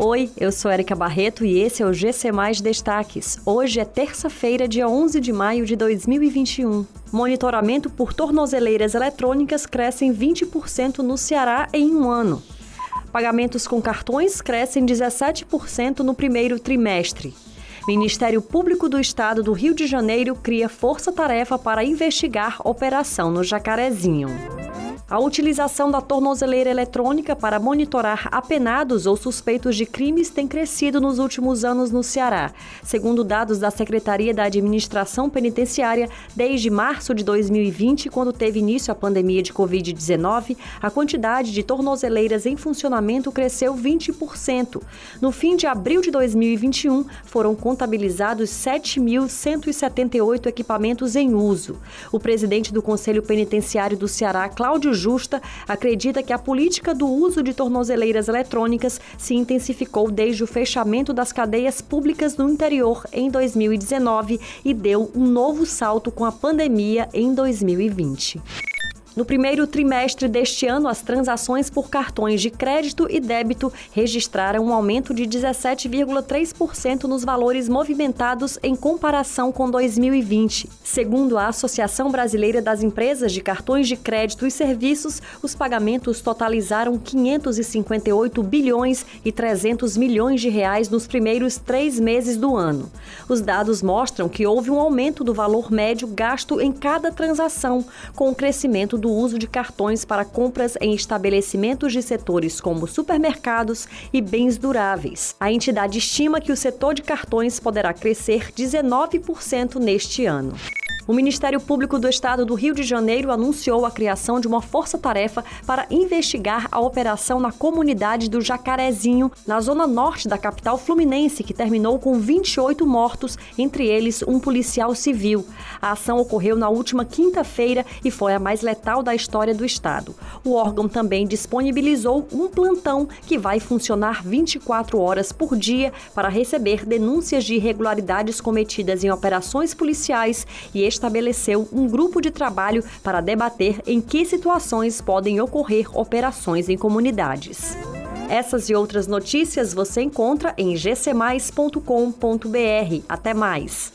Oi, eu sou Erika Barreto e esse é o GC Mais Destaques. Hoje é terça-feira, dia 11 de maio de 2021. Monitoramento por tornozeleiras eletrônicas crescem 20% no Ceará em um ano. Pagamentos com cartões crescem 17% no primeiro trimestre. Ministério Público do Estado do Rio de Janeiro cria força-tarefa para investigar operação no Jacarezinho. A utilização da tornozeleira eletrônica para monitorar apenados ou suspeitos de crimes tem crescido nos últimos anos no Ceará. Segundo dados da Secretaria da Administração Penitenciária, desde março de 2020, quando teve início a pandemia de Covid-19, a quantidade de tornozeleiras em funcionamento cresceu 20%. No fim de abril de 2021, foram contabilizados 7.178 equipamentos em uso. O presidente do Conselho Penitenciário do Ceará, Cláudio Justa acredita que a política do uso de tornozeleiras eletrônicas se intensificou desde o fechamento das cadeias públicas no interior em 2019 e deu um novo salto com a pandemia em 2020. No primeiro trimestre deste ano, as transações por cartões de crédito e débito registraram um aumento de 17,3% nos valores movimentados em comparação com 2020. Segundo a Associação Brasileira das Empresas de Cartões de Crédito e Serviços, os pagamentos totalizaram 558 bilhões e 300 milhões de reais nos primeiros três meses do ano. Os dados mostram que houve um aumento do valor médio gasto em cada transação, com o crescimento do do uso de cartões para compras em estabelecimentos de setores como supermercados e bens duráveis. A entidade estima que o setor de cartões poderá crescer 19% neste ano. O Ministério Público do Estado do Rio de Janeiro anunciou a criação de uma força-tarefa para investigar a operação na comunidade do Jacarezinho, na zona norte da capital fluminense, que terminou com 28 mortos, entre eles um policial civil. A ação ocorreu na última quinta-feira e foi a mais letal da história do Estado. O órgão também disponibilizou um plantão que vai funcionar 24 horas por dia para receber denúncias de irregularidades cometidas em operações policiais e estabeleceu um grupo de trabalho para debater em que situações podem ocorrer operações em comunidades. Essas e outras notícias você encontra em gcmais.com.br. Até mais!